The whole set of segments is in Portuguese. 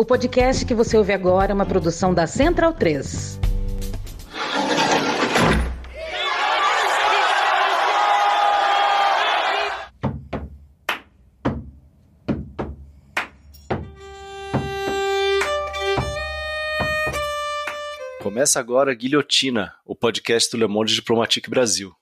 O podcast que você ouve agora é uma produção da Central 3. Começa agora Guilhotina, o podcast do Le Monde Diplomatique Brasil.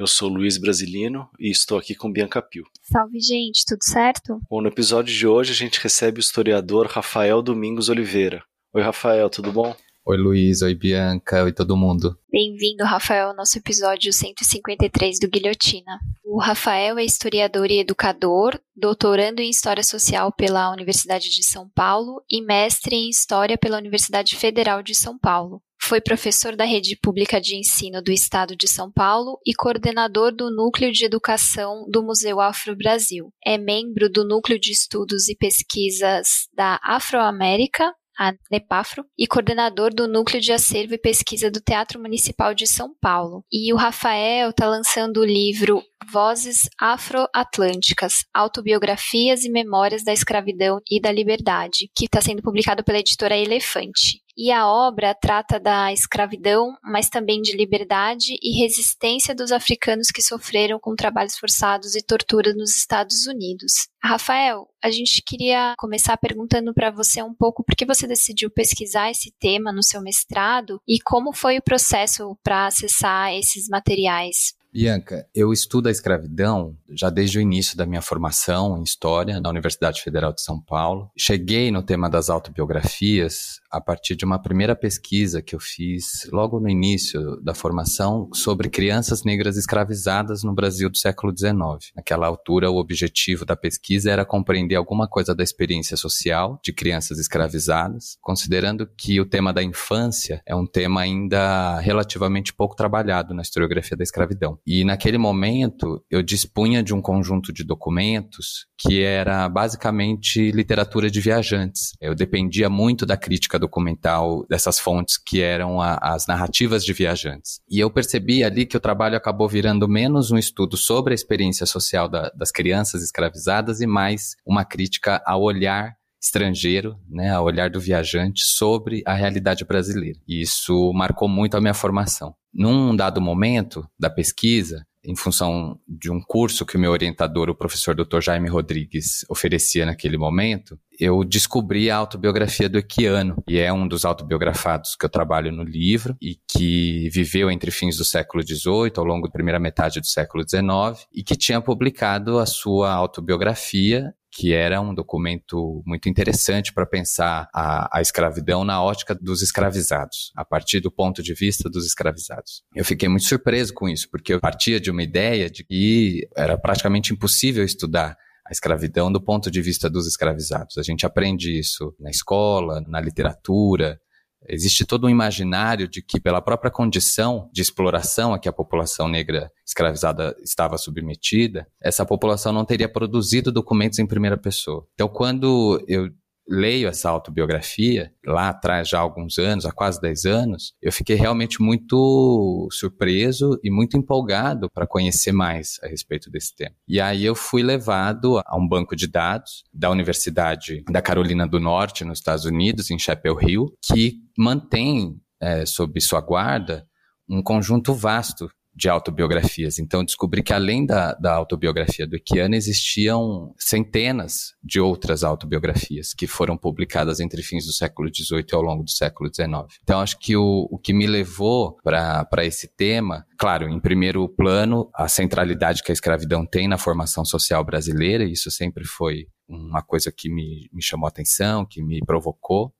Eu sou Luiz Brasilino e estou aqui com Bianca Pio. Salve, gente, tudo certo? Bom, no episódio de hoje a gente recebe o historiador Rafael Domingos Oliveira. Oi, Rafael, tudo bom? Oi, Luiz. Oi, Bianca. Oi, todo mundo. Bem-vindo, Rafael, ao nosso episódio 153 do Guilhotina. O Rafael é historiador e educador, doutorando em História Social pela Universidade de São Paulo e mestre em História pela Universidade Federal de São Paulo. Foi professor da Rede Pública de Ensino do Estado de São Paulo e coordenador do Núcleo de Educação do Museu Afro-Brasil. É membro do Núcleo de Estudos e Pesquisas da Afroamérica, a NEPAFRO, e coordenador do Núcleo de Acervo e Pesquisa do Teatro Municipal de São Paulo. E o Rafael está lançando o livro Vozes Afro-Atlânticas, Autobiografias e Memórias da Escravidão e da Liberdade, que está sendo publicado pela editora Elefante. E a obra trata da escravidão, mas também de liberdade e resistência dos africanos que sofreram com trabalhos forçados e tortura nos Estados Unidos. Rafael, a gente queria começar perguntando para você um pouco por que você decidiu pesquisar esse tema no seu mestrado e como foi o processo para acessar esses materiais. Bianca, eu estudo a escravidão já desde o início da minha formação em História na Universidade Federal de São Paulo. Cheguei no tema das autobiografias a partir de uma primeira pesquisa que eu fiz logo no início da formação sobre crianças negras escravizadas no Brasil do século XIX. Naquela altura, o objetivo da pesquisa era compreender alguma coisa da experiência social de crianças escravizadas, considerando que o tema da infância é um tema ainda relativamente pouco trabalhado na historiografia da escravidão. E naquele momento, eu dispunha de um conjunto de documentos que era basicamente literatura de viajantes. Eu dependia muito da crítica documental dessas fontes que eram a, as narrativas de viajantes. E eu percebi ali que o trabalho acabou virando menos um estudo sobre a experiência social da, das crianças escravizadas e mais uma crítica ao olhar estrangeiro, né, ao olhar do viajante sobre a realidade brasileira. E isso marcou muito a minha formação. Num dado momento da pesquisa, em função de um curso que o meu orientador, o professor Dr. Jaime Rodrigues, oferecia naquele momento, eu descobri a autobiografia do Equiano, e é um dos autobiografados que eu trabalho no livro e que viveu entre fins do século XVIII, ao longo da primeira metade do século XIX, e que tinha publicado a sua autobiografia que era um documento muito interessante para pensar a, a, escravidão na ótica dos escravizados, a partir do ponto de vista dos escravizados. Eu fiquei muito surpreso com isso, porque eu partia de uma ideia de que era praticamente impossível estudar a escravidão do ponto de vista dos escravizados. A gente aprende isso na escola, na literatura, Existe todo um imaginário de que, pela própria condição de exploração a que a população negra escravizada estava submetida, essa população não teria produzido documentos em primeira pessoa. Então, quando eu leio essa autobiografia, lá atrás, já há alguns anos, há quase 10 anos, eu fiquei realmente muito surpreso e muito empolgado para conhecer mais a respeito desse tema. E aí eu fui levado a um banco de dados da Universidade da Carolina do Norte, nos Estados Unidos, em Chapel Hill, que mantém é, sob sua guarda um conjunto vasto de autobiografias. Então, descobri que além da, da autobiografia do Equiano, existiam centenas de outras autobiografias que foram publicadas entre fins do século XVIII e ao longo do século XIX. Então, acho que o, o que me levou para esse tema, claro, em primeiro plano, a centralidade que a escravidão tem na formação social brasileira, e isso sempre foi uma coisa que me, me chamou a atenção, que me provocou.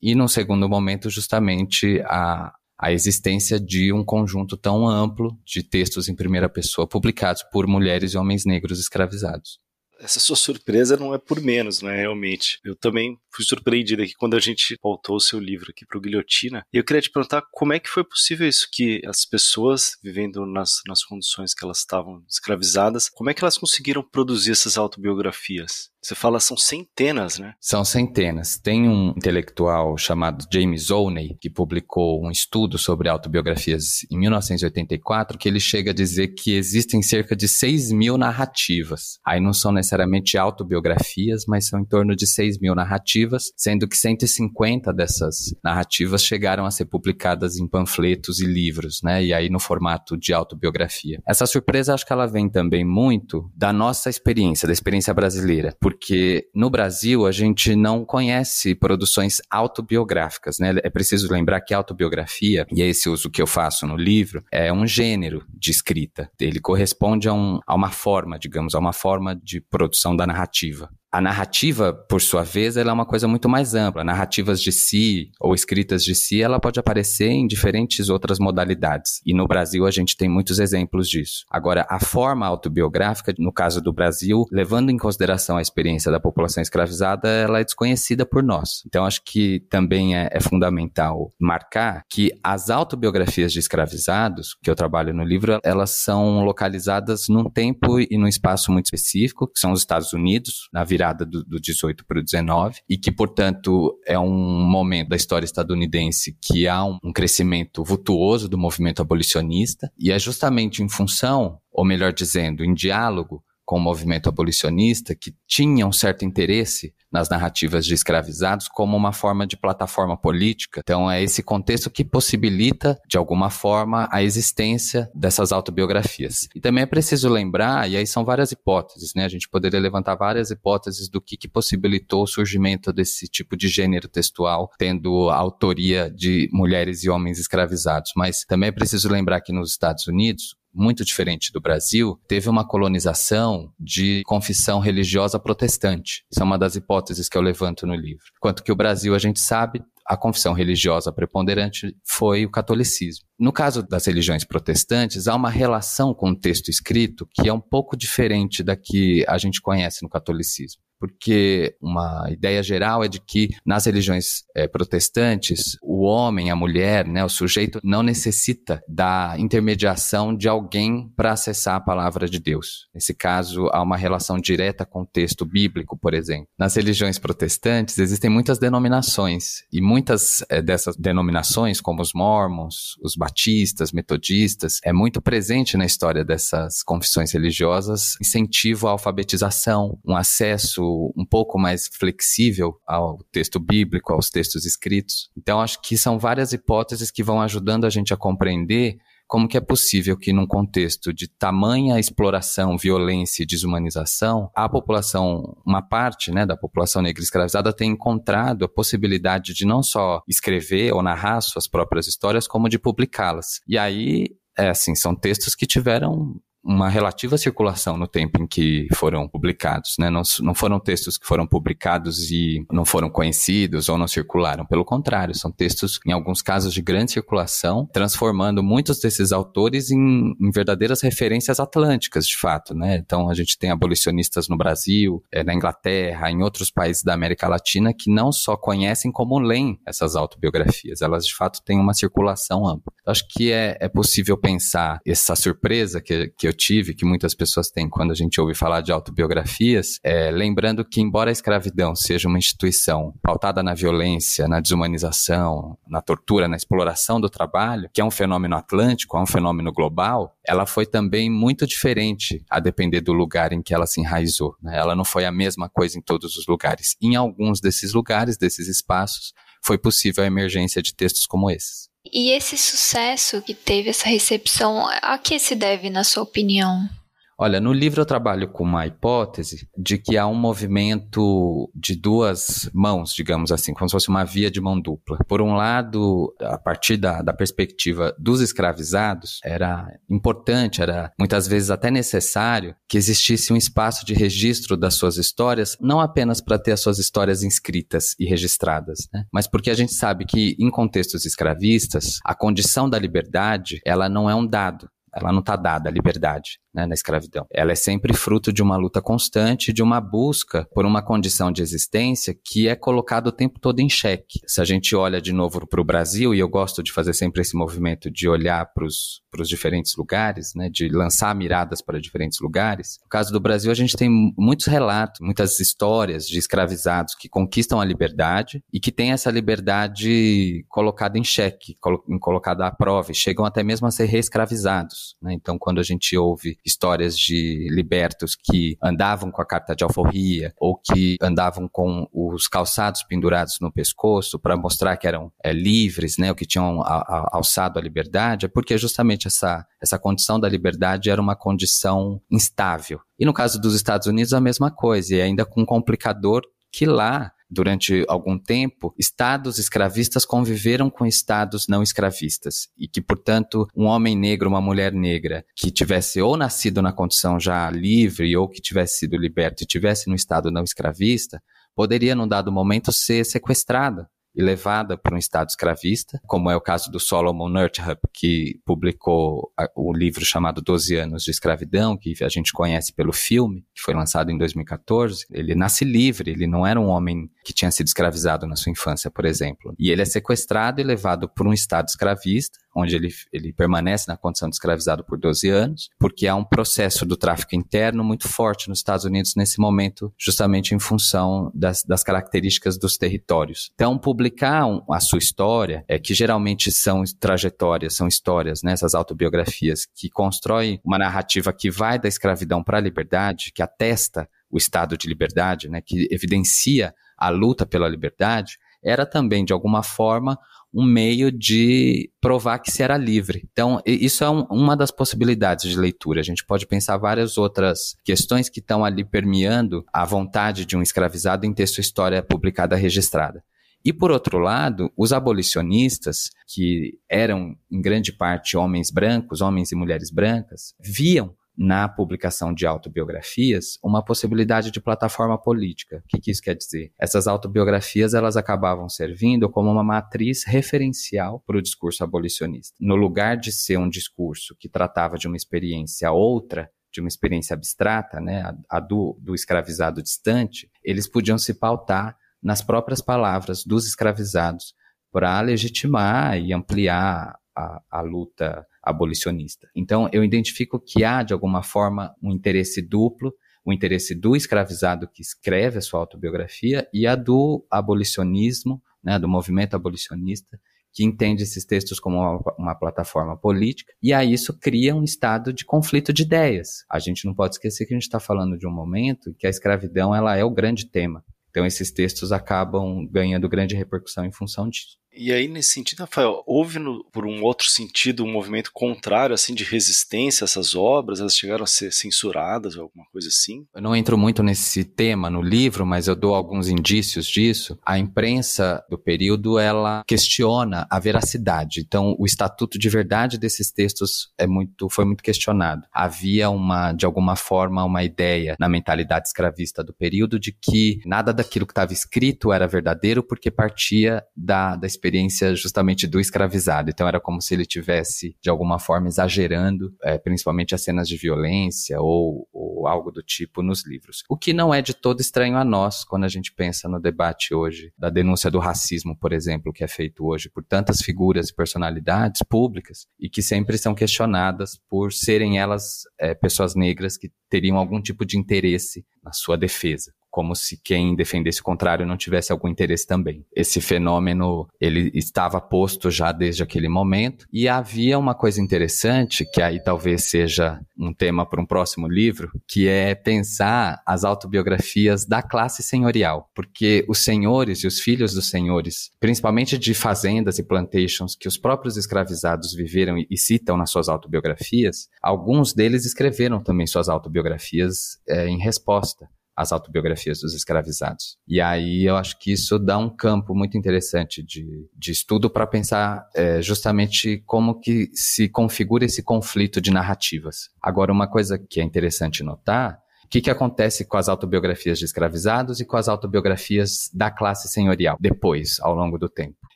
E, num segundo momento, justamente a, a existência de um conjunto tão amplo de textos em primeira pessoa publicados por mulheres e homens negros escravizados. Essa sua surpresa não é por menos, né, realmente. Eu também fui surpreendido aqui quando a gente pautou o seu livro aqui para o Guilhotina. E eu queria te perguntar como é que foi possível isso, que as pessoas vivendo nas, nas condições que elas estavam escravizadas, como é que elas conseguiram produzir essas autobiografias? Você fala são centenas, né? São centenas. Tem um intelectual chamado James Olney que publicou um estudo sobre autobiografias em 1984 que ele chega a dizer que existem cerca de 6 mil narrativas. Aí não são necessariamente autobiografias, mas são em torno de 6 mil narrativas narrativas, sendo que 150 dessas narrativas chegaram a ser publicadas em panfletos e livros, né? E aí no formato de autobiografia. Essa surpresa acho que ela vem também muito da nossa experiência, da experiência brasileira, porque no Brasil a gente não conhece produções autobiográficas, né? É preciso lembrar que autobiografia, e é esse uso que eu faço no livro, é um gênero de escrita. Ele corresponde a, um, a uma forma, digamos, a uma forma de produção da narrativa. A narrativa, por sua vez, ela é uma coisa muito mais ampla. Narrativas de si ou escritas de si, ela pode aparecer em diferentes outras modalidades. E no Brasil a gente tem muitos exemplos disso. Agora, a forma autobiográfica, no caso do Brasil, levando em consideração a experiência da população escravizada, ela é desconhecida por nós. Então, acho que também é, é fundamental marcar que as autobiografias de escravizados, que eu trabalho no livro, elas são localizadas num tempo e num espaço muito específico, que são os Estados Unidos, na virada virada do, do 18 para o 19, e que, portanto, é um momento da história estadunidense que há um, um crescimento vultuoso do movimento abolicionista, e é justamente em função, ou melhor dizendo, em diálogo com o movimento abolicionista, que tinha um certo interesse nas narrativas de escravizados como uma forma de plataforma política. Então, é esse contexto que possibilita, de alguma forma, a existência dessas autobiografias. E também é preciso lembrar, e aí são várias hipóteses, né? A gente poderia levantar várias hipóteses do que, que possibilitou o surgimento desse tipo de gênero textual, tendo autoria de mulheres e homens escravizados. Mas também é preciso lembrar que nos Estados Unidos, muito diferente do Brasil, teve uma colonização de confissão religiosa protestante. Isso é uma das hipóteses que eu levanto no livro. Quanto que o Brasil, a gente sabe, a confissão religiosa preponderante foi o catolicismo. No caso das religiões protestantes, há uma relação com o texto escrito que é um pouco diferente da que a gente conhece no catolicismo porque uma ideia geral é de que nas religiões é, protestantes, o homem, a mulher, né, o sujeito não necessita da intermediação de alguém para acessar a palavra de Deus. Nesse caso, há uma relação direta com o texto bíblico, por exemplo. Nas religiões protestantes existem muitas denominações e muitas é, dessas denominações, como os mormons, os batistas, metodistas, é muito presente na história dessas confissões religiosas incentivo à alfabetização, um acesso um pouco mais flexível ao texto bíblico, aos textos escritos. Então, acho que são várias hipóteses que vão ajudando a gente a compreender como que é possível que num contexto de tamanha exploração, violência e desumanização, a população, uma parte né, da população negra escravizada tenha encontrado a possibilidade de não só escrever ou narrar suas próprias histórias, como de publicá-las. E aí, é assim, são textos que tiveram uma relativa circulação no tempo em que foram publicados, né? Não, não foram textos que foram publicados e não foram conhecidos ou não circularam. Pelo contrário, são textos, em alguns casos, de grande circulação, transformando muitos desses autores em, em verdadeiras referências atlânticas, de fato, né? Então, a gente tem abolicionistas no Brasil, é, na Inglaterra, em outros países da América Latina que não só conhecem como leem essas autobiografias, elas de fato têm uma circulação ampla. Eu acho que é, é possível pensar essa surpresa que, que eu tive, que muitas pessoas têm quando a gente ouve falar de autobiografias, é, lembrando que, embora a escravidão seja uma instituição pautada na violência, na desumanização, na tortura, na exploração do trabalho, que é um fenômeno atlântico, é um fenômeno global, ela foi também muito diferente a depender do lugar em que ela se enraizou. Né? Ela não foi a mesma coisa em todos os lugares. Em alguns desses lugares, desses espaços, foi possível a emergência de textos como esses. E esse sucesso que teve essa recepção, a que se deve, na sua opinião? Olha, no livro eu trabalho com uma hipótese de que há um movimento de duas mãos, digamos assim, como se fosse uma via de mão dupla. Por um lado, a partir da, da perspectiva dos escravizados, era importante, era muitas vezes até necessário que existisse um espaço de registro das suas histórias, não apenas para ter as suas histórias inscritas e registradas, né? mas porque a gente sabe que em contextos escravistas, a condição da liberdade, ela não é um dado, ela não está dada a liberdade né, na escravidão. Ela é sempre fruto de uma luta constante, de uma busca por uma condição de existência que é colocada o tempo todo em xeque. Se a gente olha de novo para o Brasil, e eu gosto de fazer sempre esse movimento de olhar para os diferentes lugares, né, de lançar miradas para diferentes lugares. No caso do Brasil, a gente tem muitos relatos, muitas histórias de escravizados que conquistam a liberdade e que têm essa liberdade colocada em xeque, colocada à prova, e chegam até mesmo a ser reescravizados. Né? Então, quando a gente ouve histórias de libertos que andavam com a carta de alforria ou que andavam com os calçados pendurados no pescoço para mostrar que eram é, livres, né, ou que tinham a, a, alçado a liberdade, é porque justamente essa, essa condição da liberdade era uma condição instável. E no caso dos Estados Unidos, a mesma coisa, e ainda com um complicador que lá durante algum tempo, estados escravistas conviveram com estados não escravistas e que, portanto, um homem negro, uma mulher negra que tivesse ou nascido na condição já livre ou que tivesse sido liberto e tivesse no estado não escravista, poderia, num dado momento, ser sequestrada e levada para um estado escravista, como é o caso do Solomon Nurtup, que publicou o livro chamado Doze Anos de Escravidão, que a gente conhece pelo filme, que foi lançado em 2014. Ele nasce livre, ele não era um homem que tinha sido escravizado na sua infância, por exemplo. E ele é sequestrado e levado para um estado escravista, onde ele, ele permanece na condição de escravizado por 12 anos, porque há um processo do tráfico interno muito forte nos Estados Unidos nesse momento, justamente em função das, das características dos territórios. Então, publicar um, a sua história, é que geralmente são trajetórias, são histórias, né, essas autobiografias, que constroem uma narrativa que vai da escravidão para a liberdade, que atesta o estado de liberdade, né, que evidencia a luta pela liberdade, era também, de alguma forma, um meio de provar que se era livre. Então, isso é um, uma das possibilidades de leitura. A gente pode pensar várias outras questões que estão ali permeando a vontade de um escravizado em ter sua história publicada registrada. E por outro lado, os abolicionistas, que eram em grande parte homens brancos, homens e mulheres brancas, viam na publicação de autobiografias uma possibilidade de plataforma política. O que, que, isso quer dizer? Essas autobiografias elas acabavam servindo como uma matriz referencial para o discurso abolicionista. No lugar de ser um discurso que tratava de uma experiência outra, de uma experiência abstrata, né, a, a do, do escravizado distante, eles podiam se pautar nas próprias palavras dos escravizados para legitimar e ampliar a, a luta abolicionista. Então, eu identifico que há, de alguma forma, um interesse duplo, o interesse do escravizado que escreve a sua autobiografia e a do abolicionismo, né, do movimento abolicionista, que entende esses textos como uma, uma, plataforma política, e aí isso cria um estado de conflito de ideias. A gente não pode esquecer que a gente está falando de um momento que a escravidão ela é o grande tema. Então esses textos acabam ganhando grande repercussão em função disso. E aí, nesse sentido, Rafael, houve, no, por um outro sentido, um movimento contrário, assim, de resistência a essas obras? Elas chegaram a ser censuradas ou alguma coisa assim? Eu não entro muito nesse tema no livro, mas eu dou alguns indícios disso. A imprensa do período, ela questiona a veracidade. Então, o estatuto de verdade desses textos é muito, foi muito questionado. Havia uma, de alguma forma, uma ideia na mentalidade escravista do período de que nada daquilo que estava escrito era verdadeiro porque partia da, da experiência justamente do escravizado. Então era como se ele tivesse, de alguma forma, exagerando, é, principalmente as cenas de violência ou, ou algo do tipo nos livros. O que não é de todo estranho a nós quando a gente pensa no debate hoje da denúncia do racismo, por exemplo, que é feito hoje por tantas figuras e personalidades públicas e que sempre são questionadas por serem elas é, pessoas negras que teriam algum tipo de interesse na sua defesa como se quem defendesse o contrário não tivesse algum interesse também. Esse fenômeno, ele estava posto já desde aquele momento e havia uma coisa interessante, que aí talvez seja um tema para um próximo livro, que é pensar as autobiografias da classe senhorial, porque os senhores e os filhos dos senhores, principalmente de fazendas e plantations que os próprios escravizados viveram e citam nas suas autobiografias, alguns deles escreveram também suas autobiografias é, em resposta as autobiografias dos escravizados. E aí eu acho que isso dá um campo muito interessante de, de estudo para pensar é, justamente como que se configura esse conflito de narrativas. Agora, uma coisa que é interessante notar o que, que acontece com as autobiografias de escravizados e com as autobiografias da classe senhorial depois, ao longo do tempo?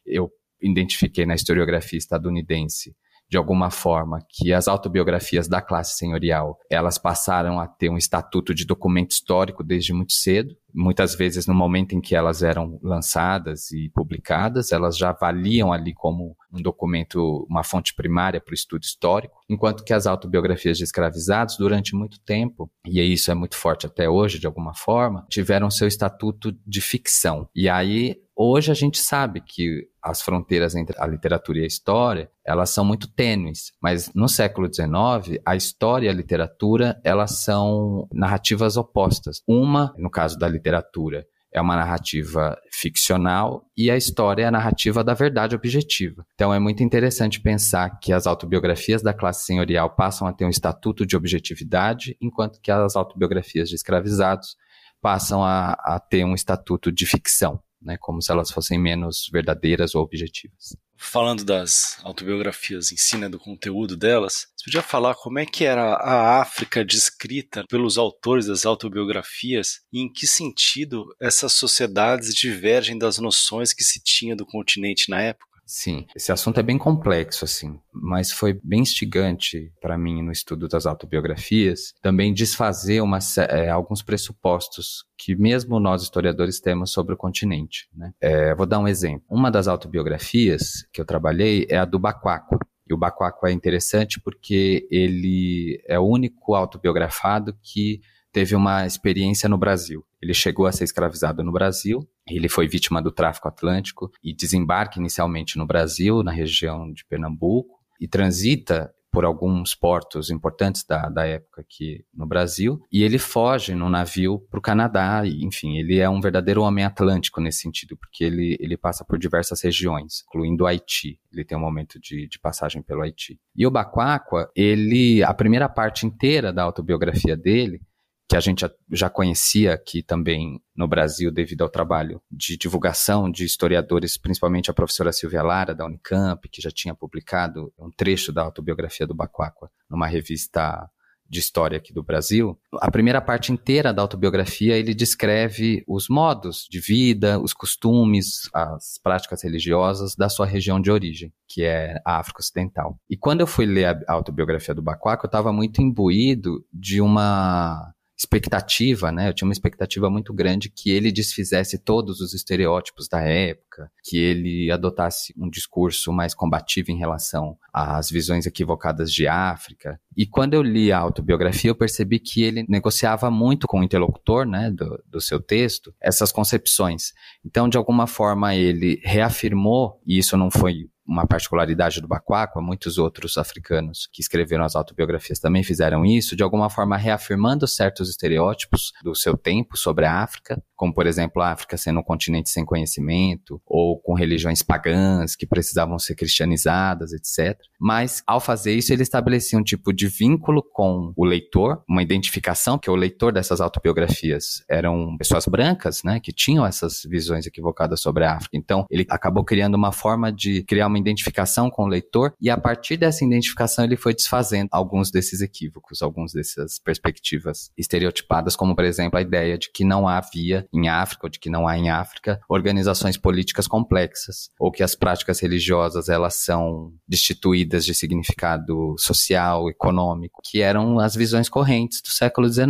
Eu identifiquei na historiografia estadunidense de alguma forma, que as autobiografias da classe senhorial, elas passaram a ter um estatuto de documento histórico desde muito cedo, muitas vezes no momento em que elas eram lançadas e publicadas, elas já valiam ali como um documento, uma fonte primária para o estudo histórico, enquanto que as autobiografias de escravizados, durante muito tempo, e isso é muito forte até hoje de alguma forma, tiveram seu estatuto de ficção. E aí Hoje a gente sabe que as fronteiras entre a literatura e a história, elas são muito tênues, mas no século XIX, a história e a literatura, elas são narrativas opostas. Uma, no caso da literatura, é uma narrativa ficcional e a história é a narrativa da verdade objetiva. Então é muito interessante pensar que as autobiografias da classe senhorial passam a ter um estatuto de objetividade, enquanto que as autobiografias de escravizados passam a, a ter um estatuto de ficção né, como se elas fossem menos verdadeiras ou objetivas. Falando das autobiografias em si, né, do conteúdo delas, você podia falar como é que era a África descrita pelos autores das autobiografias e em que sentido essas sociedades divergem das noções que se tinha do continente na época? Sim, esse assunto é bem complexo, assim, mas foi bem instigante para mim no estudo das autobiografias também desfazer uma, é, alguns pressupostos que mesmo nós historiadores temos sobre o continente. Né? É, vou dar um exemplo. Uma das autobiografias que eu trabalhei é a do Baquaco. E o Baquaco é interessante porque ele é o único autobiografado que teve uma experiência no Brasil. Ele chegou a ser escravizado no Brasil, ele foi vítima do tráfico atlântico e desembarca inicialmente no Brasil, na região de Pernambuco, e transita por alguns portos importantes da, da época aqui no Brasil, e ele foge no navio para o Canadá, e, enfim, ele é um verdadeiro homem atlântico nesse sentido, porque ele, ele passa por diversas regiões, incluindo o Haiti, ele tem um momento de, de passagem pelo Haiti. E o Baquaqua, ele, a primeira parte inteira da autobiografia dele, que a gente já conhecia aqui também no Brasil devido ao trabalho de divulgação de historiadores, principalmente a professora Silvia Lara, da Unicamp, que já tinha publicado um trecho da autobiografia do Bacuacua numa revista de história aqui do Brasil, a primeira parte inteira da autobiografia ele descreve os modos de vida, os costumes, as práticas religiosas da sua região de origem, que é a África Ocidental. E quando eu fui ler a autobiografia do Bacuaco, eu estava muito imbuído de uma expectativa, né? Eu tinha uma expectativa muito grande que ele desfizesse todos os estereótipos da época, que ele adotasse um discurso mais combativo em relação às visões equivocadas de África. E quando eu li a autobiografia, eu percebi que ele negociava muito com o interlocutor, né, do, do seu texto, essas concepções. Então, de alguma forma, ele reafirmou, e isso não foi uma particularidade do Baquaco, muitos outros africanos que escreveram as autobiografias também fizeram isso, de alguma forma reafirmando certos estereótipos do seu tempo sobre a África, como por exemplo a África sendo um continente sem conhecimento, ou com religiões pagãs que precisavam ser cristianizadas, etc. Mas ao fazer isso, ele estabelecia um tipo de vínculo com o leitor, uma identificação, que o leitor dessas autobiografias eram pessoas brancas, né, que tinham essas visões equivocadas sobre a África. Então, ele acabou criando uma forma de criar uma identificação com o leitor, e a partir dessa identificação ele foi desfazendo alguns desses equívocos, algumas dessas perspectivas estereotipadas, como por exemplo a ideia de que não havia em África, ou de que não há em África, organizações políticas complexas, ou que as práticas religiosas elas são destituídas de significado social, econômico, que eram as visões correntes do século XIX,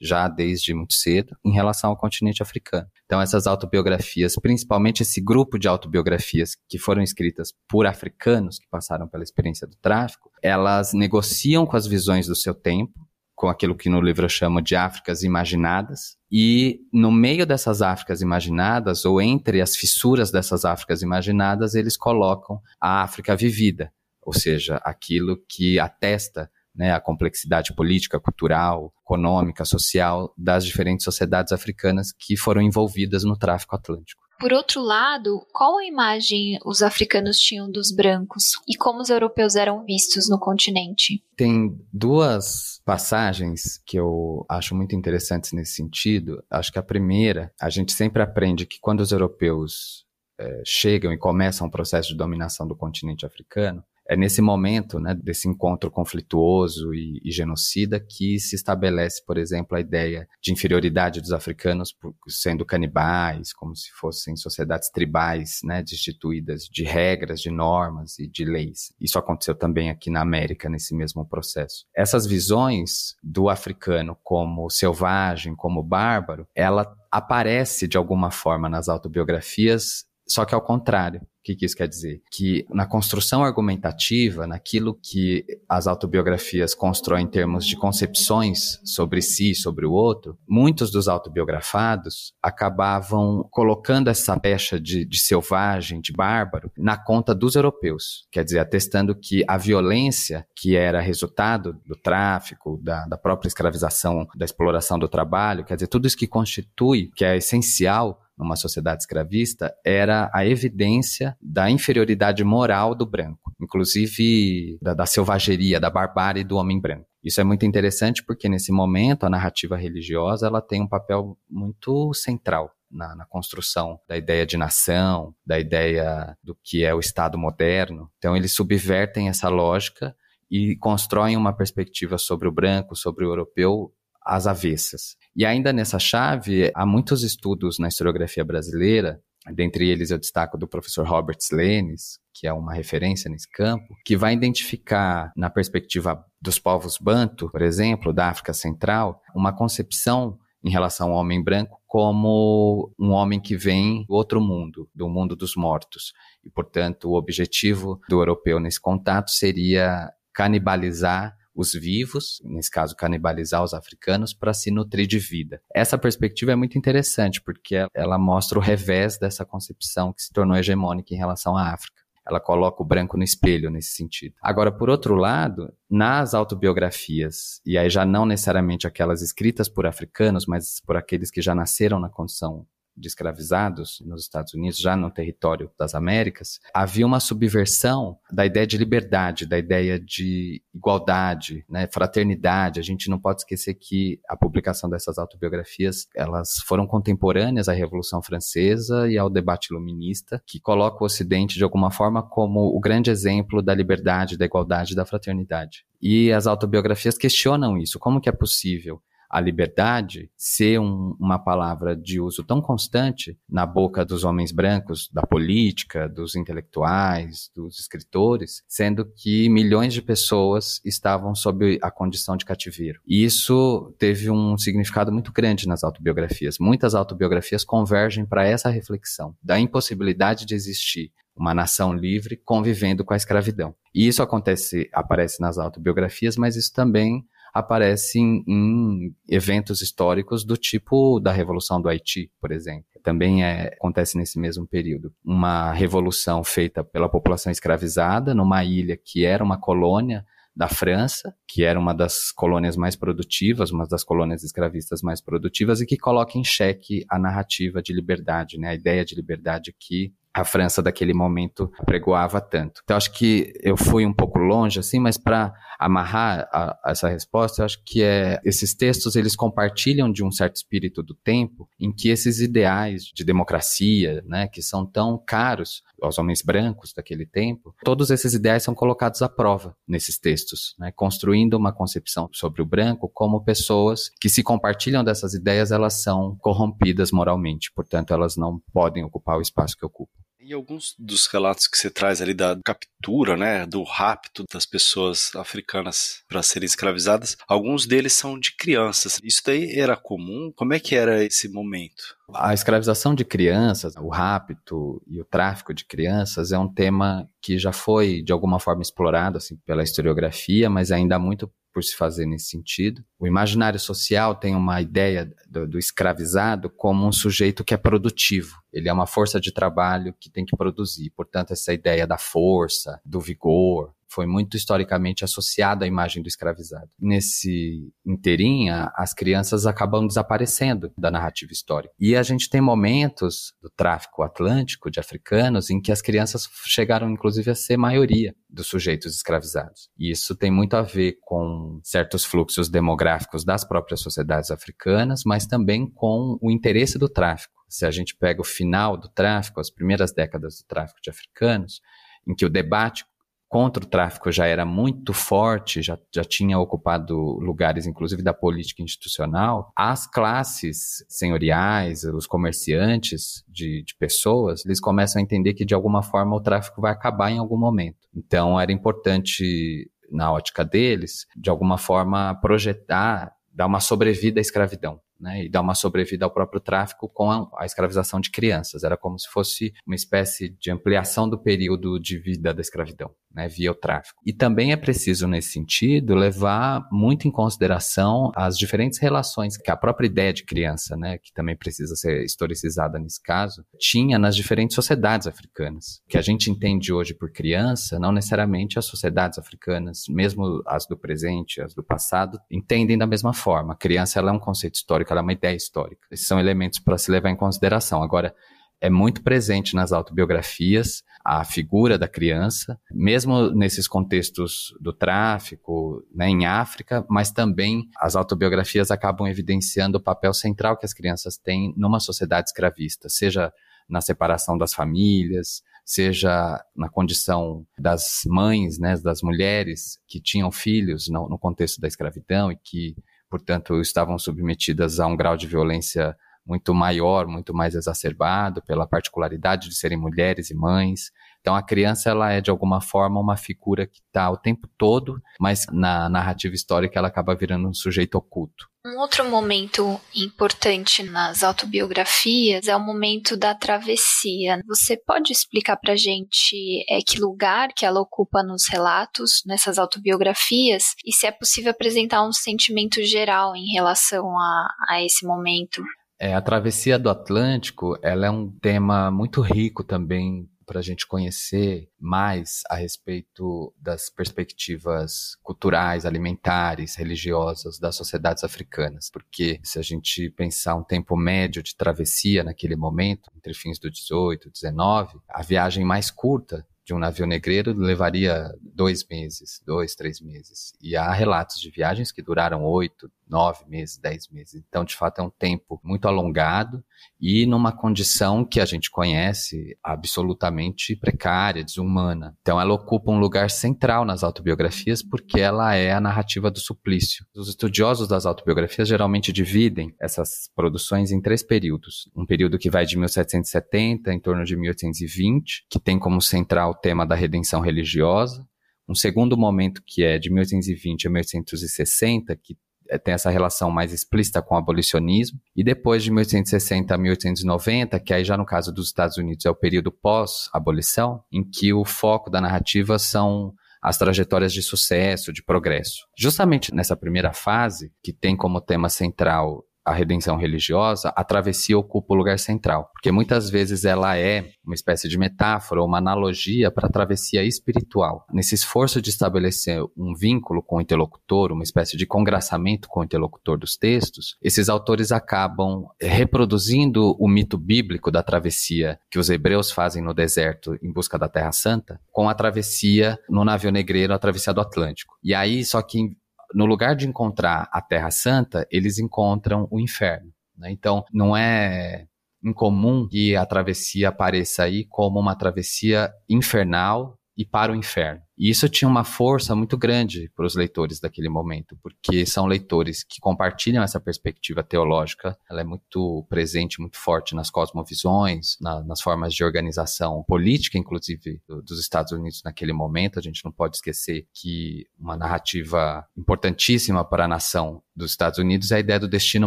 já desde muito cedo, em relação ao continente africano. Então, essas autobiografias, principalmente esse grupo de autobiografias que foram escritas por africanos que passaram pela experiência do tráfico, elas negociam com as visões do seu tempo, com aquilo que no livro eu chamo de Áfricas imaginadas. E no meio dessas Áfricas imaginadas, ou entre as fissuras dessas Áfricas imaginadas, eles colocam a África vivida, ou seja, aquilo que atesta né, a complexidade política, cultural, econômica, social das diferentes sociedades africanas que foram envolvidas no tráfico atlântico. Por outro lado, qual a imagem os africanos tinham dos brancos e como os europeus eram vistos no continente? Tem duas passagens que eu acho muito interessantes nesse sentido. Acho que a primeira, a gente sempre aprende que quando os europeus é, chegam e começam o processo de dominação do continente africano, é nesse momento, né, desse encontro conflituoso e, e, genocida que se estabelece, por exemplo, a ideia de inferioridade dos africanos por, sendo canibais, como se fossem sociedades tribais, né, destituídas de regras, de normas e de leis. Isso aconteceu também aqui na América nesse mesmo processo. Essas visões do africano como selvagem, como bárbaro, ela aparece de alguma forma nas autobiografias, só que ao contrário. O que, que, isso quer dizer? Que na construção argumentativa, naquilo que as autobiografias constroem em termos de concepções sobre si, sobre o outro, muitos dos autobiografados acabavam colocando essa pecha de, de selvagem, de bárbaro, na conta dos europeus. Quer dizer, atestando que a violência que era resultado do tráfico, da, da própria escravização, da exploração do trabalho, quer dizer, tudo isso que constitui, que é essencial numa sociedade escravista era a evidência da inferioridade moral do branco, inclusive da, da selvageria, da barbárie do homem branco. Isso é muito interessante porque nesse momento a narrativa religiosa ela tem um papel muito central na, na, construção da ideia de nação, da ideia do que é o Estado moderno. Então, eles subvertem essa lógica e constroem uma perspectiva sobre o branco, sobre o europeu, às avessas. E ainda nessa chave, há muitos estudos na historiografia brasileira, dentre eles eu destaco do professor Robert Lenes, que é uma referência nesse campo, que vai identificar, na perspectiva dos povos banto, por exemplo, da África Central, uma concepção em relação ao homem branco como um homem que vem do outro mundo, do mundo dos mortos. E, portanto, o objetivo do europeu nesse contato seria canibalizar os vivos, nesse caso canibalizar os africanos, para se nutrir de vida. Essa perspectiva é muito interessante porque ela mostra o revés dessa concepção que se tornou hegemônica em relação à África. Ela coloca o branco no espelho nesse sentido. Agora, por outro lado, nas autobiografias, e aí já não necessariamente aquelas escritas por africanos, mas por aqueles que já nasceram na condição de escravizados nos Estados Unidos, já no território das Américas, havia uma subversão da ideia de liberdade, da ideia de igualdade, né, fraternidade. A gente não pode esquecer que a publicação dessas autobiografias, elas foram contemporâneas à Revolução Francesa e ao debate iluminista, que coloca o Ocidente de alguma forma como o grande exemplo da liberdade, da igualdade, da fraternidade. E as autobiografias questionam isso. Como que é possível a liberdade ser um, uma palavra de uso tão constante na boca dos homens brancos, da política, dos intelectuais, dos escritores, sendo que milhões de pessoas estavam sob a condição de cativeiro. E isso teve um significado muito grande nas autobiografias. Muitas autobiografias convergem para essa reflexão da impossibilidade de existir uma nação livre convivendo com a escravidão. E isso acontece, aparece nas autobiografias, mas isso também aparece em, em, eventos históricos do tipo da Revolução do Haiti, por exemplo. Também é, acontece nesse mesmo período. Uma revolução feita pela população escravizada numa ilha que era uma colônia da França, que era uma das colônias mais produtivas, uma das colônias escravistas mais produtivas, e que coloca em xeque a narrativa de liberdade, né, a ideia de liberdade que a França daquele momento pregoava tanto. Então acho que eu fui um pouco longe assim, mas para amarrar a, a essa resposta, acho que é esses textos eles compartilham de um certo espírito do tempo em que esses ideais de democracia, né, que são tão caros aos homens brancos daquele tempo, todos esses ideais são colocados à prova nesses textos, né, construindo uma concepção sobre o branco como pessoas que se compartilham dessas ideias, elas são corrompidas moralmente, portanto elas não podem ocupar o espaço que ocupam. E alguns dos relatos que você traz ali da captura, né, do rapto das pessoas africanas para serem escravizadas, alguns deles são de crianças. Isso daí era comum? Como é que era esse momento? A escravização de crianças, o rapto e o tráfico de crianças é um tema que já foi de alguma forma explorado assim pela historiografia, mas ainda muito por se fazer nesse sentido. O imaginário social tem uma ideia do, do, escravizado como um sujeito que é produtivo. Ele é uma força de trabalho que tem que produzir. Portanto, essa ideia da força, do vigor, foi muito historicamente associado à imagem do escravizado. Nesse interim, as crianças acabam desaparecendo da narrativa histórica. E a gente tem momentos do tráfico atlântico de africanos em que as crianças chegaram, inclusive, a ser maioria dos sujeitos escravizados. E isso tem muito a ver com certos fluxos demográficos das próprias sociedades africanas, mas também com o interesse do tráfico. Se a gente pega o final do tráfico, as primeiras décadas do tráfico de africanos, em que o debate contra o tráfico já era muito forte, já, já tinha ocupado lugares, inclusive, da política institucional, as classes senhoriais, os comerciantes de, de pessoas, eles começam a entender que, de alguma forma, o tráfico vai acabar em algum momento. Então, era importante, na ótica deles, de alguma forma, projetar, dar uma sobrevida à escravidão. né, e dar uma sobrevida ao próprio tráfico com a, a, escravização de crianças. Era como se fosse uma espécie de ampliação do período de vida da escravidão, né, via o tráfico. E também é preciso, nesse sentido, levar muito em consideração as diferentes relações que a própria ideia de criança, né, que também precisa ser historicizada nesse caso, tinha nas diferentes sociedades africanas. O que a gente entende hoje por criança, não necessariamente as sociedades africanas, mesmo as do presente, as do passado, entendem da mesma forma. A criança ela é um conceito histórico, ela é uma ideia histórica. Esses são elementos para se levar em consideração. Agora, é muito presente nas autobiografias a figura da criança, mesmo nesses contextos do tráfico, né, em África, mas também as autobiografias acabam evidenciando o papel central que as crianças têm numa sociedade escravista, seja na separação das famílias, seja na condição das mães, né, das mulheres que tinham filhos no, no contexto da escravidão e que, portanto, estavam submetidas a um grau de violência muito maior, muito mais exacerbado pela particularidade de serem mulheres e mães. Então a criança ela é de alguma forma uma figura que está o tempo todo, mas na narrativa histórica ela acaba virando um sujeito oculto. Um outro momento importante nas autobiografias é o momento da travessia. Você pode explicar para gente é, que lugar que ela ocupa nos relatos, nessas autobiografias, e se é possível apresentar um sentimento geral em relação a, a esse momento? É, a travessia do Atlântico, ela é um tema muito rico também para a gente conhecer mais a respeito das perspectivas culturais, alimentares, religiosas das sociedades africanas. Porque se a gente pensar um tempo médio de travessia naquele momento, entre fins do 18 e 19, a viagem mais curta de um navio negreiro levaria dois meses, dois, três meses. E há relatos de viagens que duraram oito, nove meses, dez meses. Então, de fato, é um tempo muito alongado e numa condição que a gente conhece absolutamente precária, desumana. Então, ela ocupa um lugar central nas autobiografias porque ela é a narrativa do suplício. Os estudiosos das autobiografias geralmente dividem essas produções em três períodos. Um período que vai de 1770 em torno de 1820, que tem como central o tema da redenção religiosa. Um segundo momento que é de 1820 a 1860, que tem essa relação mais explícita com o abolicionismo, e depois de 1860 a 1890, que aí já no caso dos Estados Unidos é o período pós-abolição, em que o foco da narrativa são as trajetórias de sucesso, de progresso. Justamente nessa primeira fase, que tem como tema central a redenção religiosa, a travessia ocupa o lugar central, porque muitas vezes ela é uma espécie de metáfora, uma analogia para a travessia espiritual. Nesse esforço de estabelecer um vínculo com o interlocutor, uma espécie de congraçamento com o interlocutor dos textos, esses autores acabam reproduzindo o mito bíblico da travessia que os hebreus fazem no deserto em busca da Terra Santa, com a travessia no navio negreiro, a travessia do Atlântico. E aí, só que no lugar de encontrar a Terra Santa, eles encontram o inferno. Né? Então, não é incomum que a travessia apareça aí como uma travessia infernal e para o inferno. E isso tinha uma força muito grande para os leitores daquele momento, porque são leitores que compartilham essa perspectiva teológica, ela é muito presente, muito forte nas cosmovisões, na, nas formas de organização política, inclusive, do, dos Estados Unidos naquele momento. A gente não pode esquecer que uma narrativa importantíssima para a nação dos Estados Unidos é a ideia do destino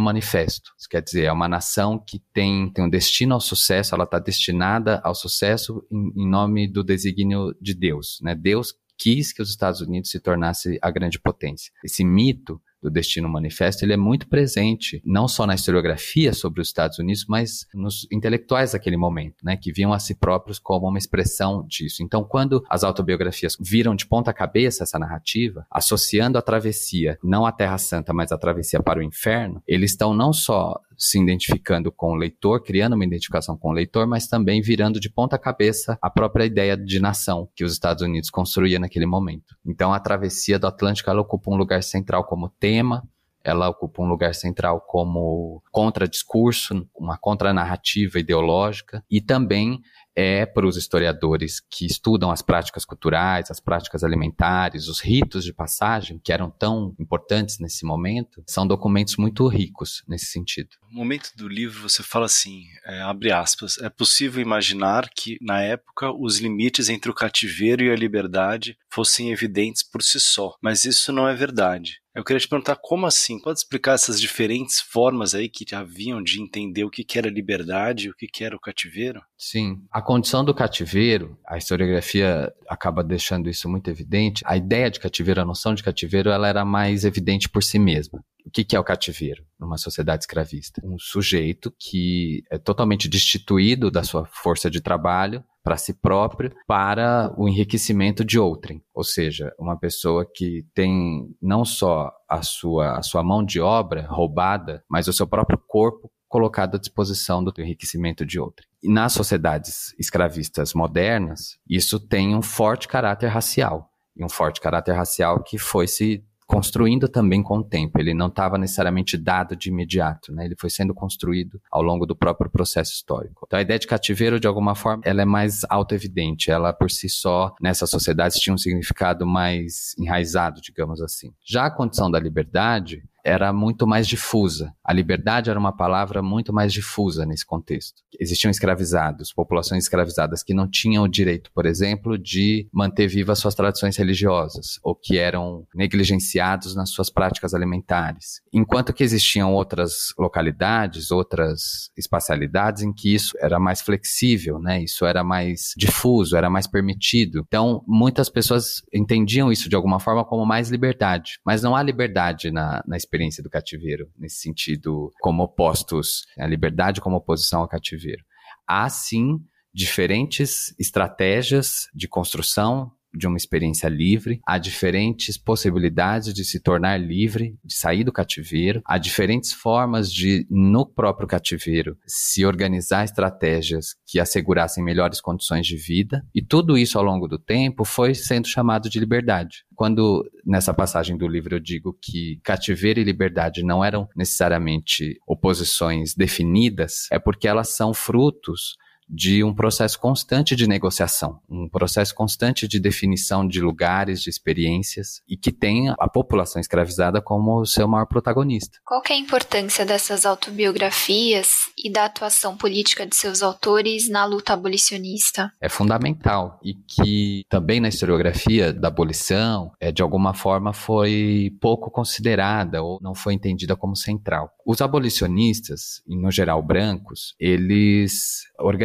manifesto. Isso quer dizer, é uma nação que tem, tem um destino ao sucesso, ela está destinada ao sucesso em, em nome do desígnio de Deus. Né? Deus quis que os Estados Unidos se tornasse a grande potência. Esse mito do Destino Manifesto, ele é muito presente, não só na historiografia sobre os Estados Unidos, mas nos intelectuais daquele momento, né, que viam a si próprios como uma expressão disso. Então, quando as autobiografias viram de ponta cabeça essa narrativa, associando a travessia, não à Terra Santa, mas a travessia para o inferno, eles estão não só se identificando com o leitor, criando uma identificação com o leitor, mas também virando de ponta cabeça a própria ideia de nação que os Estados Unidos construía naquele momento. Então, a travessia do Atlântico ela ocupa um lugar central como tema, ela ocupa um lugar central como contradiscurso, uma contranarrativa ideológica e também é para os historiadores que estudam as práticas culturais, as práticas alimentares, os ritos de passagem, que eram tão importantes nesse momento, são documentos muito ricos nesse sentido. No momento do livro você fala assim, é, abre aspas, é possível imaginar que, na época, os limites entre o cativeiro e a liberdade fossem evidentes por si só, mas isso não é verdade. Eu queria te perguntar como assim? Pode explicar essas diferentes formas aí que haviam de entender o que era liberdade e o que era o cativeiro? Sim. A condição do cativeiro, a historiografia acaba deixando isso muito evidente. A ideia de cativeiro, a noção de cativeiro, ela era mais evidente por si mesma. O que é o cativeiro numa sociedade escravista? Um sujeito que é totalmente destituído da sua força de trabalho para si próprio para o enriquecimento de outrem. Ou seja, uma pessoa que tem não só a sua, a sua mão de obra roubada, mas o seu próprio corpo colocado à disposição do enriquecimento de outrem. E nas sociedades escravistas modernas, isso tem um forte caráter racial. E um forte caráter racial que foi se construindo também com o tempo. Ele não estava necessariamente dado de imediato, né? Ele foi sendo construído ao longo do próprio processo histórico. Então a ideia de cativeiro, de alguma forma, ela é mais auto-evidente. Ela por si só, nessas sociedades, tinha um significado mais enraizado, digamos assim. Já a condição da liberdade, era muito mais difusa. A liberdade era uma palavra muito mais difusa nesse contexto. Existiam escravizados, populações escravizadas que não tinham o direito, por exemplo, de manter vivas suas tradições religiosas, ou que eram negligenciados nas suas práticas alimentares. Enquanto que existiam outras localidades, outras espacialidades em que isso era mais flexível, né? Isso era mais difuso, era mais permitido. Então, muitas pessoas entendiam isso de alguma forma como mais liberdade, mas não há liberdade na, na experiência experiência do cativeiro, nesse sentido, como opostos, a liberdade como oposição ao cativeiro. Há sim diferentes estratégias de construção de uma experiência livre, há diferentes possibilidades de se tornar livre, de sair do cativeiro, há diferentes formas de, no próprio cativeiro, se organizar estratégias que assegurassem melhores condições de vida, e tudo isso ao longo do tempo foi sendo chamado de liberdade. Quando nessa passagem do livro eu digo que cativeiro e liberdade não eram necessariamente oposições definidas, é porque elas são frutos de um processo constante de negociação, um processo constante de definição de lugares, de experiências, e que tem a população escravizada como o seu maior protagonista. Qual é a importância dessas autobiografias e da atuação política de seus autores na luta abolicionista? É fundamental e que também na historiografia da abolição, é, de alguma forma, foi pouco considerada ou não foi entendida como central. Os abolicionistas, no geral brancos, eles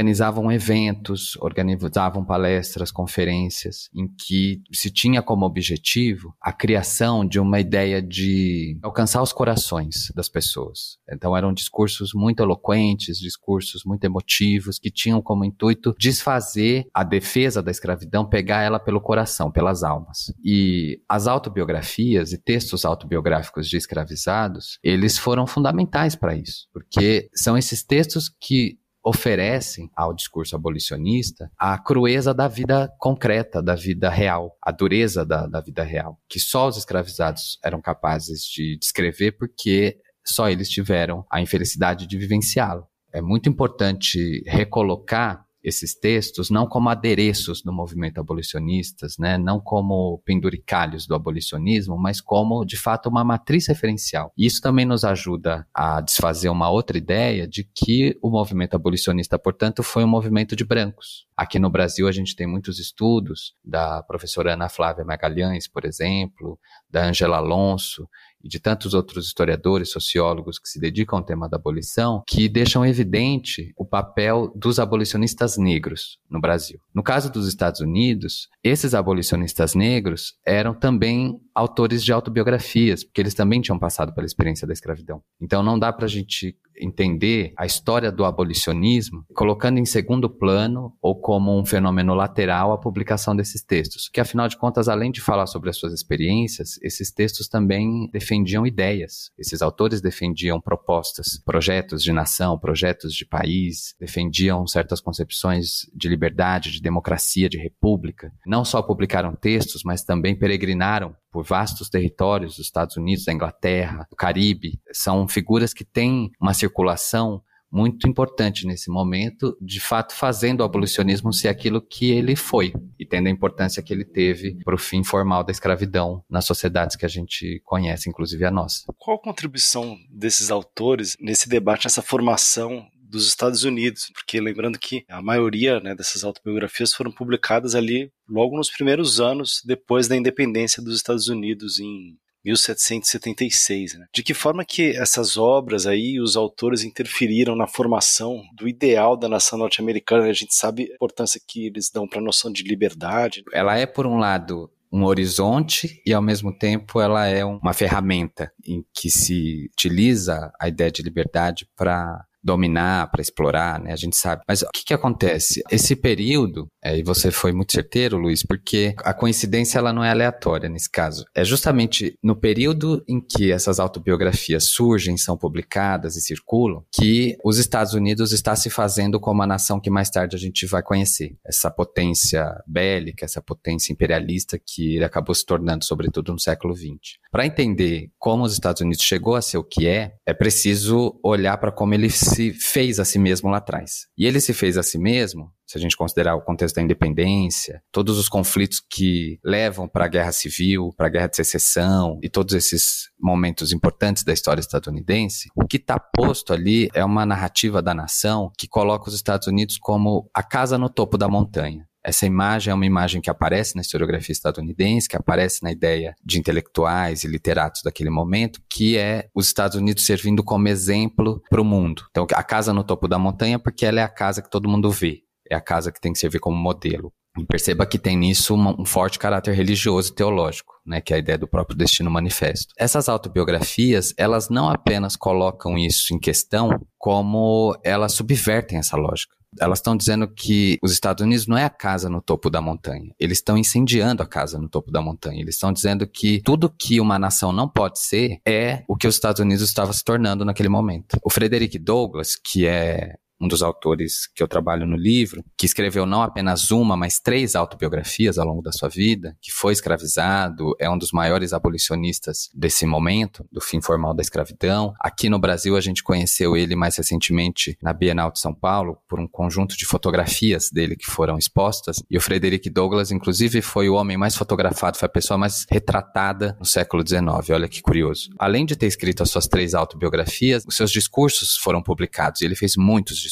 organizavam eventos, organizavam palestras, conferências, em que se tinha como objetivo a criação de uma ideia de alcançar os corações das pessoas. Então eram discursos muito eloquentes, discursos muito emotivos, que tinham como intuito desfazer a defesa da escravidão, pegar ela pelo coração, pelas almas. E as autobiografias e textos autobiográficos de escravizados, eles foram fundamentais para isso, porque são esses textos que oferecem ao discurso abolicionista a crueza da vida concreta, da vida real, a dureza da, da vida real, que só os escravizados eram capazes de descrever porque só eles tiveram a infelicidade de vivenciá-lo. É muito importante recolocar esses textos não como adereços do movimento abolicionistas, né, não como penduricalhos do abolicionismo, mas como de fato uma matriz referencial. Isso também nos ajuda a desfazer uma outra ideia de que o movimento abolicionista, portanto, foi um movimento de brancos. Aqui no Brasil a gente tem muitos estudos da professora Ana Flávia Magalhães, por exemplo, da Angela Alonso, e de tantos outros historiadores, sociólogos que se dedicam ao tema da abolição, que deixam evidente o papel dos abolicionistas negros no Brasil. No caso dos Estados Unidos, esses abolicionistas negros eram também autores de autobiografias, porque eles também tinham passado pela experiência da escravidão. Então não dá para a gente entender a história do abolicionismo colocando em segundo plano ou como um fenômeno lateral a publicação desses textos, que afinal de contas, além de falar sobre as suas experiências, esses textos também defendiam ideias. Esses autores defendiam propostas, projetos de nação, projetos de país, defendiam certas concepções de liberdade, de democracia, de república. Não só publicaram textos, mas também peregrinaram por vastos territórios dos Estados Unidos, da Inglaterra, do Caribe. São figuras que têm uma circulação muito importante nesse momento, de fato fazendo o abolicionismo ser aquilo que ele foi e tendo a importância que ele teve para o fim formal da escravidão nas sociedades que a gente conhece, inclusive a nossa. Qual a contribuição desses autores nesse debate, nessa formação dos Estados Unidos, porque lembrando que a maioria né, dessas autobiografias foram publicadas ali logo nos primeiros anos depois da independência dos Estados Unidos em 1776. Né? De que forma que essas obras aí, os autores interferiram na formação do ideal da nação norte-americana? A gente sabe a importância que eles dão para a noção de liberdade. Ela é, por um lado, um horizonte e ao mesmo tempo ela é uma ferramenta em que se utiliza a ideia de liberdade para dominar, para explorar, né? A gente sabe. Mas o que, que acontece? Esse período, é, e você foi muito certeiro, Luiz, porque a coincidência ela não é aleatória nesse caso. É justamente no período em que essas autobiografias surgem, são publicadas e circulam, que os Estados Unidos está se fazendo como a nação que mais tarde a gente vai conhecer. Essa potência bélica, essa potência imperialista que ele acabou se tornando, sobretudo no século XX. Para entender como os Estados Unidos chegou a ser o que é, é preciso olhar para como ele se fez a si mesmo lá atrás. E ele se fez a si mesmo, se a gente considerar o contexto da independência, todos os conflitos que levam para a guerra civil, para a guerra de secessão e todos esses momentos importantes da história estadunidense, o que está posto ali é uma narrativa da nação que coloca os Estados Unidos como a casa no topo da montanha. Essa imagem é uma imagem que aparece na historiografia estadunidense, que aparece na ideia de intelectuais e literatos daquele momento, que é os Estados Unidos servindo como exemplo para o mundo. Então, a casa no topo da montanha, porque ela é a casa que todo mundo vê, é a casa que tem que servir como modelo. E perceba que tem nisso um, forte caráter religioso e teológico, né, que é a ideia do próprio destino manifesto. Essas autobiografias, elas não apenas colocam isso em questão, como elas subvertem essa lógica elas estão dizendo que os Estados Unidos não é a casa no topo da montanha. Eles estão incendiando a casa no topo da montanha. Eles estão dizendo que tudo que uma nação não pode ser é o que os Estados Unidos estava se tornando naquele momento. O Frederick Douglass, que é um dos autores que eu trabalho no livro, que escreveu não apenas uma, mas três autobiografias ao longo da sua vida, que foi escravizado, é um dos maiores abolicionistas desse momento, do fim formal da escravidão. Aqui no Brasil, a gente conheceu ele mais recentemente na Bienal de São Paulo, por um conjunto de fotografias dele que foram expostas. E o Frederick Douglass, inclusive, foi o homem mais fotografado, foi a pessoa mais retratada no século XIX. Olha que curioso. Além de ter escrito as suas três autobiografias, os seus discursos foram publicados e ele fez muitos discursos.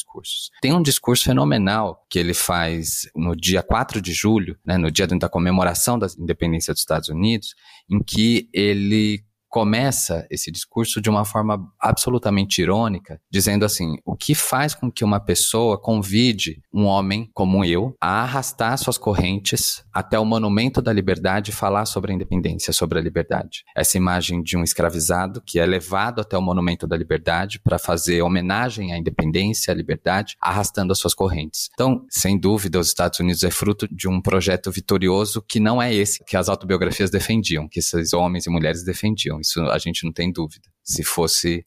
Tem um discurso fenomenal que ele faz no dia 4 de julho, né, no dia da comemoração da independência dos Estados Unidos, em que ele começa esse discurso de uma forma absolutamente irônica, dizendo assim: o que faz com que uma pessoa convide um homem como eu a arrastar suas correntes até o monumento da liberdade e falar sobre a independência, sobre a liberdade? Essa imagem de um escravizado que é levado até o monumento da liberdade para fazer homenagem à independência, à liberdade, arrastando as suas correntes. Então, sem dúvida, os Estados Unidos é fruto de um projeto vitorioso que não é esse que as autobiografias defendiam, que esses homens e mulheres defendiam isso a gente não tem dúvida. Se fosse,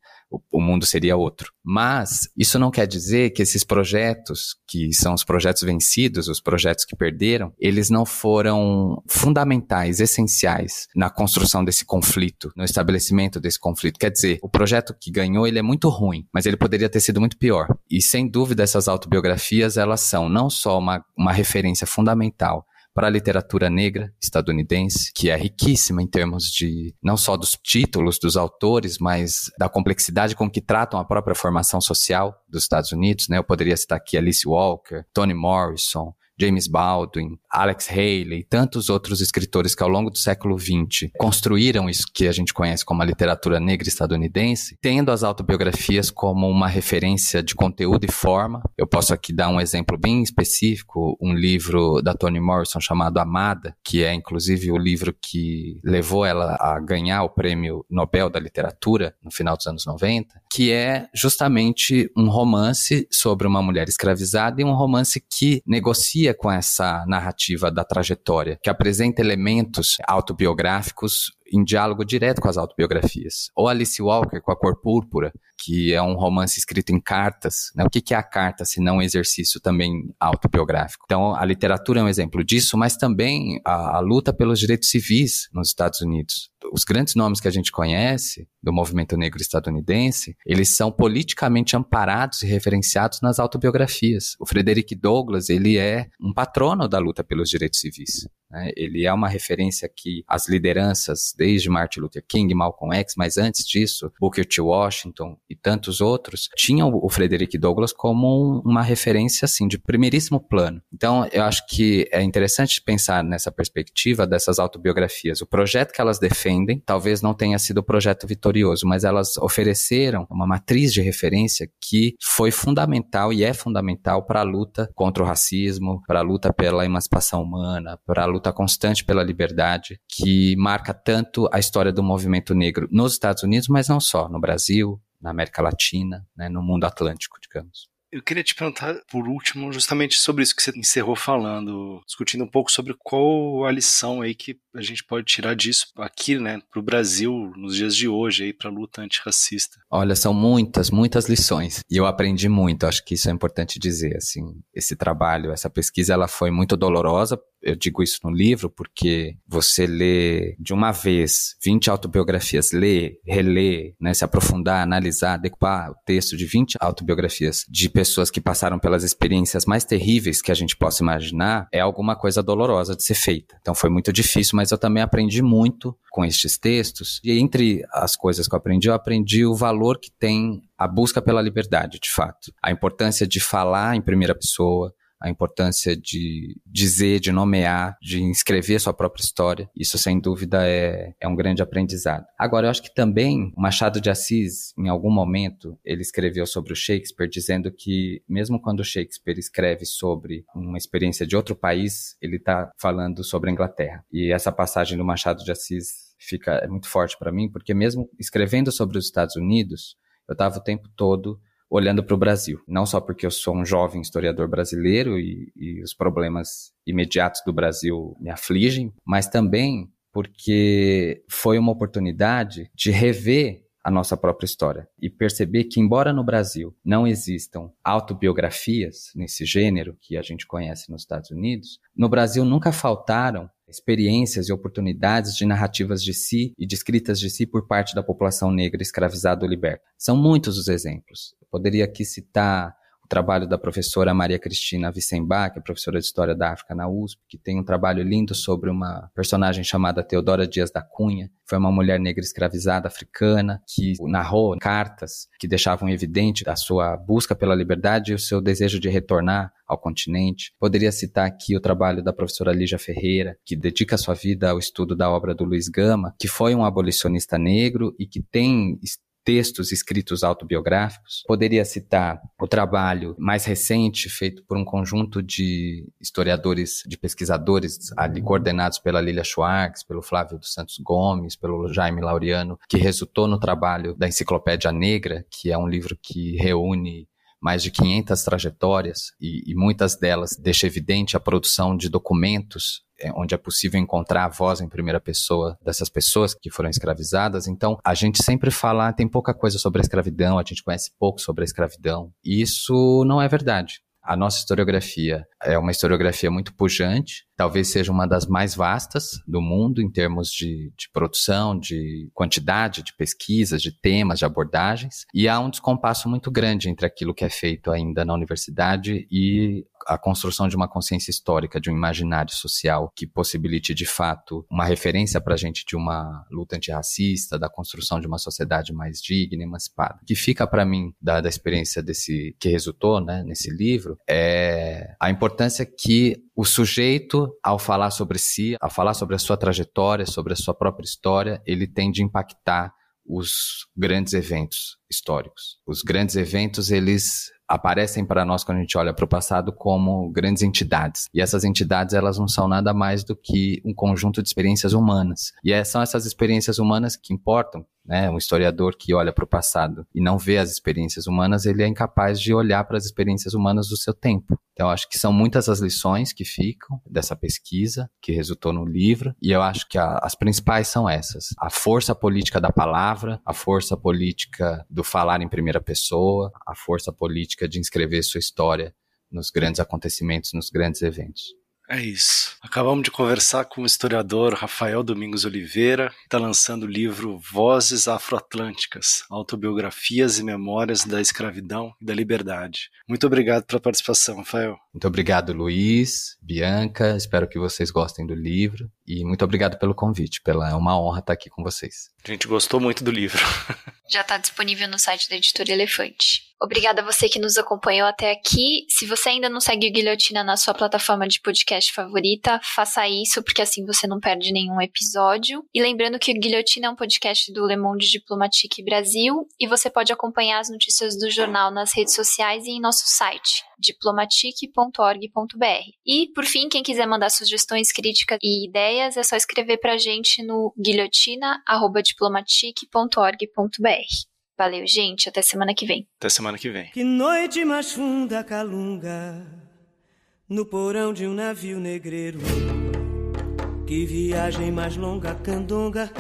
o, mundo seria outro. Mas isso não quer dizer que esses projetos, que são os projetos vencidos, os projetos que perderam, eles não foram fundamentais, essenciais na construção desse conflito, no estabelecimento desse conflito. Quer dizer, o projeto que ganhou, ele é muito ruim, mas ele poderia ter sido muito pior. E sem dúvida essas autobiografias, elas são não só uma, uma referência fundamental para a literatura negra estadunidense, que é riquíssima em termos de não só dos títulos dos autores, mas da complexidade com que tratam a própria formação social dos Estados Unidos. Né? Eu poderia citar aqui Alice Walker, Toni Morrison, James Baldwin, Alex Haley e tantos outros escritores que ao longo do século XX construíram isso que a gente conhece como a literatura negra estadunidense, tendo as autobiografias como uma referência de conteúdo e forma. Eu posso aqui dar um exemplo bem específico, um livro da Toni Morrison chamado Amada, que é inclusive o livro que levou ela a ganhar o prêmio Nobel da Literatura no final dos anos 90, que é justamente um romance sobre uma mulher escravizada e um romance que negocia com essa narrativa da trajetória, que apresenta elementos autobiográficos em diálogo direto com as autobiografias. Ou Alice Walker com A Cor Púrpura, que é um romance escrito em cartas. Né? O que é a carta, se não um exercício também autobiográfico? Então, a literatura é um exemplo disso, mas também a, a luta pelos direitos civis nos Estados Unidos. Os grandes nomes que a gente conhece do movimento negro estadunidense, eles são politicamente amparados e referenciados nas autobiografias. O Frederick Douglass, ele é um patrono da luta pelos direitos civis. Né? Ele é uma referência que as lideranças, desde Martin Luther King, Malcolm X, mas antes disso, Booker T. Washington e tantos outros, tinham o Frederick Douglass como um, uma referência assim de primeiríssimo plano. Então, eu acho que é interessante pensar nessa perspectiva dessas autobiografias. O projeto que elas defendem talvez não tenha sido o projeto vitorioso, mas elas ofereceram uma matriz de referência que foi fundamental e é fundamental para a luta contra o racismo, para a luta pela emancipação humana, para a luta constante pela liberdade, que marca tanto a história do movimento negro nos Estados Unidos, mas não só, no Brasil, na América Latina, né, no mundo atlântico, digamos. Eu queria te perguntar, por último, justamente sobre isso que você encerrou falando, discutindo um pouco sobre qual a lição aí que a gente pode tirar disso aqui, né, para o Brasil, nos dias de hoje, aí, para a luta antirracista. Olha, são muitas, muitas lições. E eu aprendi muito, acho que isso é importante dizer, assim, esse trabalho, essa pesquisa, ela foi muito dolorosa, eu digo isso no livro porque você lê de uma vez 20 autobiografias, lê, relê, né, se aprofundar, analisar, decupar o texto de 20 autobiografias de pessoas que passaram pelas experiências mais terríveis que a gente possa imaginar, é alguma coisa dolorosa de ser feita. Então foi muito difícil, mas eu também aprendi muito com estes textos. E entre as coisas que eu aprendi, eu aprendi o valor que tem a busca pela liberdade, de fato. A importância de falar em primeira pessoa, a importância de dizer, de nomear, de escrever sua própria história. Isso, sem dúvida, é, é um grande aprendizado. Agora, eu acho que também Machado de Assis, em algum momento, ele escreveu sobre o Shakespeare, dizendo que, mesmo quando Shakespeare escreve sobre uma experiência de outro país, ele está falando sobre a Inglaterra. E essa passagem do Machado de Assis fica é muito forte para mim, porque mesmo escrevendo sobre os Estados Unidos, eu estava o tempo todo olhando para o Brasil. Não só porque eu sou um jovem historiador brasileiro e, e os problemas imediatos do Brasil me afligem, mas também porque foi uma oportunidade de rever a nossa própria história e perceber que, embora no Brasil não existam autobiografias nesse gênero que a gente conhece nos Estados Unidos, no Brasil nunca faltaram experiências e oportunidades de narrativas de si e de escritas de si por parte da população negra escravizada ou liberta. São muitos os exemplos. Poderia aqui citar trabalho da professora Maria Cristina Wissenbach, é professora de História da África na USP, que tem um trabalho lindo sobre uma personagem chamada Teodora Dias da Cunha. Foi uma mulher negra escravizada africana que narrou cartas que deixavam evidente a sua busca pela liberdade e o seu desejo de retornar ao continente. Poderia citar aqui o trabalho da professora Lígia Ferreira, que dedica sua vida ao estudo da obra do Luiz Gama, que foi um abolicionista negro e que tem textos escritos autobiográficos. Poderia citar o trabalho mais recente feito por um conjunto de historiadores, de pesquisadores ali coordenados pela Lilia Schwartz, pelo Flávio dos Santos Gomes, pelo Jaime Laureano, que resultou no trabalho da Enciclopédia Negra, que é um livro que reúne mais de 500 trajetórias e, e muitas delas deixa evidente a produção de documentos onde é possível encontrar a voz em primeira pessoa dessas pessoas que foram escravizadas. Então, a gente sempre fala, ah, tem pouca coisa sobre a escravidão, a gente conhece pouco sobre a escravidão. E isso não é verdade. A nossa historiografia é uma historiografia muito pujante, talvez seja uma das mais vastas do mundo em termos de, de, produção, de quantidade de pesquisas, de temas, de abordagens, e há um descompasso muito grande entre aquilo que é feito ainda na universidade e a construção de uma consciência histórica, de um imaginário social que possibilite de fato uma referência para a gente de uma luta antirracista, da construção de uma sociedade mais digna, emancipada. O que fica para mim da, da experiência desse que resultou, né, nesse livro, é a importância que o sujeito, ao falar sobre si, ao falar sobre a sua trajetória, sobre a sua própria história, ele tem de impactar os grandes eventos históricos. Os grandes eventos, eles aparecem para nós quando a gente olha para o passado como grandes entidades. E essas entidades, elas não são nada mais do que um conjunto de experiências humanas. E é, são essas experiências humanas que importam. Né? Um historiador que olha para o passado e não vê as experiências humanas, ele é incapaz de olhar para as experiências humanas do seu tempo. Então, acho que são muitas as lições que ficam dessa pesquisa, que resultou no livro, e eu acho que a, as principais são essas: a força política da palavra, a força política do falar em primeira pessoa, a força política de inscrever sua história nos grandes acontecimentos, nos grandes eventos. É isso. Acabamos de conversar com o historiador Rafael Domingos Oliveira, que está lançando o livro Vozes Afroatlânticas, Autobiografias e Memórias da Escravidão e da Liberdade. Muito obrigado pela participação, Rafael. Muito obrigado, Luiz, Bianca. Espero que vocês gostem do livro. E muito obrigado pelo convite. Pela, é uma honra estar aqui com vocês. A gente gostou muito do livro. Já está disponível no site da Editora Elefante. Obrigada a você que nos acompanhou até aqui. Se você ainda não segue o Guilhotina na sua plataforma de podcast favorita, faça isso, porque assim você não perde nenhum episódio. E lembrando que o Guilhotina é um podcast do Le Monde Diplomatique Brasil e você pode acompanhar as notícias do jornal nas redes sociais e em nosso site diplomatique.org.br. E, por fim, quem quiser mandar sugestões, críticas e ideias, é só escrever pra gente no guilhotina.diplomatique.org.br. Valeu, gente. Até semana que vem. Até semana que vem. Que noite mais funda calunga no porão de um navio negreiro. Que viagem mais longa candonga,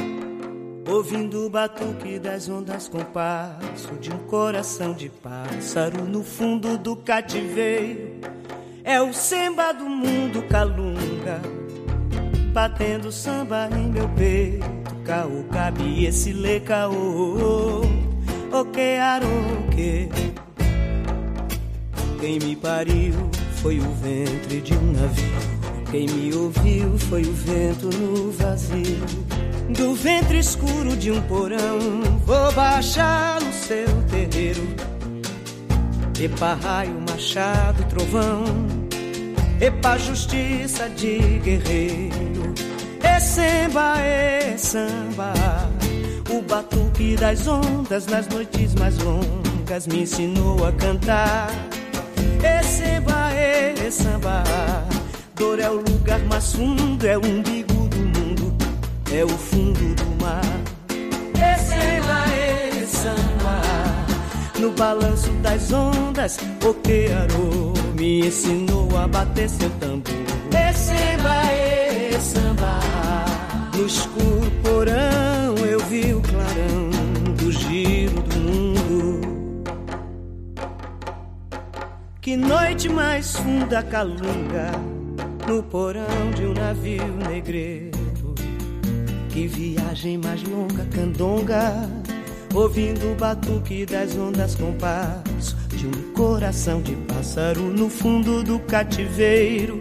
ouvindo o batuque das ondas com passo de um coração de pássaro no fundo do cativeiro. É o samba do mundo calunga, batendo samba em meu peito. Caô, cabe esse lê caô o que aroque. Quem me pariu foi o ventre de um navio. Quem me ouviu foi o vento no vazio. Do ventre escuro de um porão, vou baixar no seu terreiro. Epa, raio, machado, trovão. Epa, justiça de guerreiro. E samba, e samba o batuque das ondas nas noites mais longas me ensinou a cantar. E samba, e samba, dor é o lugar mais fundo, é o umbigo do mundo, é o fundo do mar. E samba, e samba, no balanço das ondas, o que arou me ensinou a bater seu tambor. E samba, samba, no escuro porão eu vi o clarão do giro do mundo. Que noite mais funda calunga no porão de um navio negreiro. Que viagem mais longa candonga, ouvindo o batuque das ondas com passo de um coração de pássaro no fundo do cativeiro.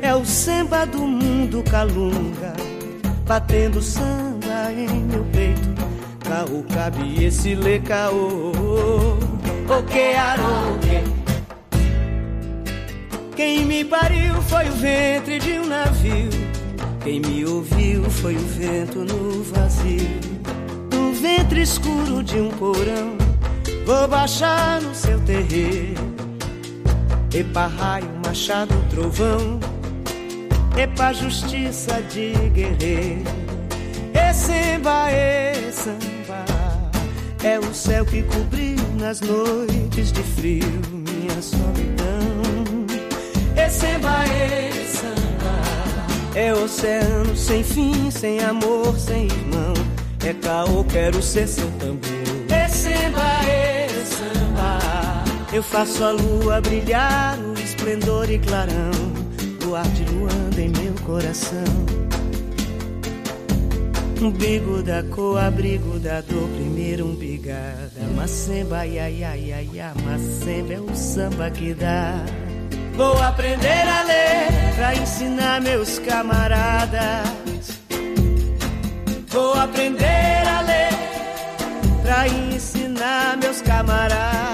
É o samba do mundo calunga, batendo samba em meu peito. Caô, cabe esse lê caô, o que aroque. Quem me pariu foi o ventre de um navio. Quem me ouviu foi o vento no vazio. Do ventre escuro de um porão, vou baixar no seu terreiro. Epa, raio, machado, trovão. Epa, justiça de guerreiro. E samba, e samba. É o céu que cobriu nas noites de frio minha solidão. E samba, e samba. É oceano sem fim, sem amor, sem irmão. É caô, quero ser seu tambor. E samba, e samba. Eu faço a lua brilhar, o esplendor e clarão. Luar de luanda em meu coração. Umbigo da cor, abrigo da dor, primeiro umbigada. Macemba, ia, ia, ia, ia, macemba é o samba que dá. Vou aprender a ler pra ensinar meus camaradas. Vou aprender a ler pra ensinar meus camaradas.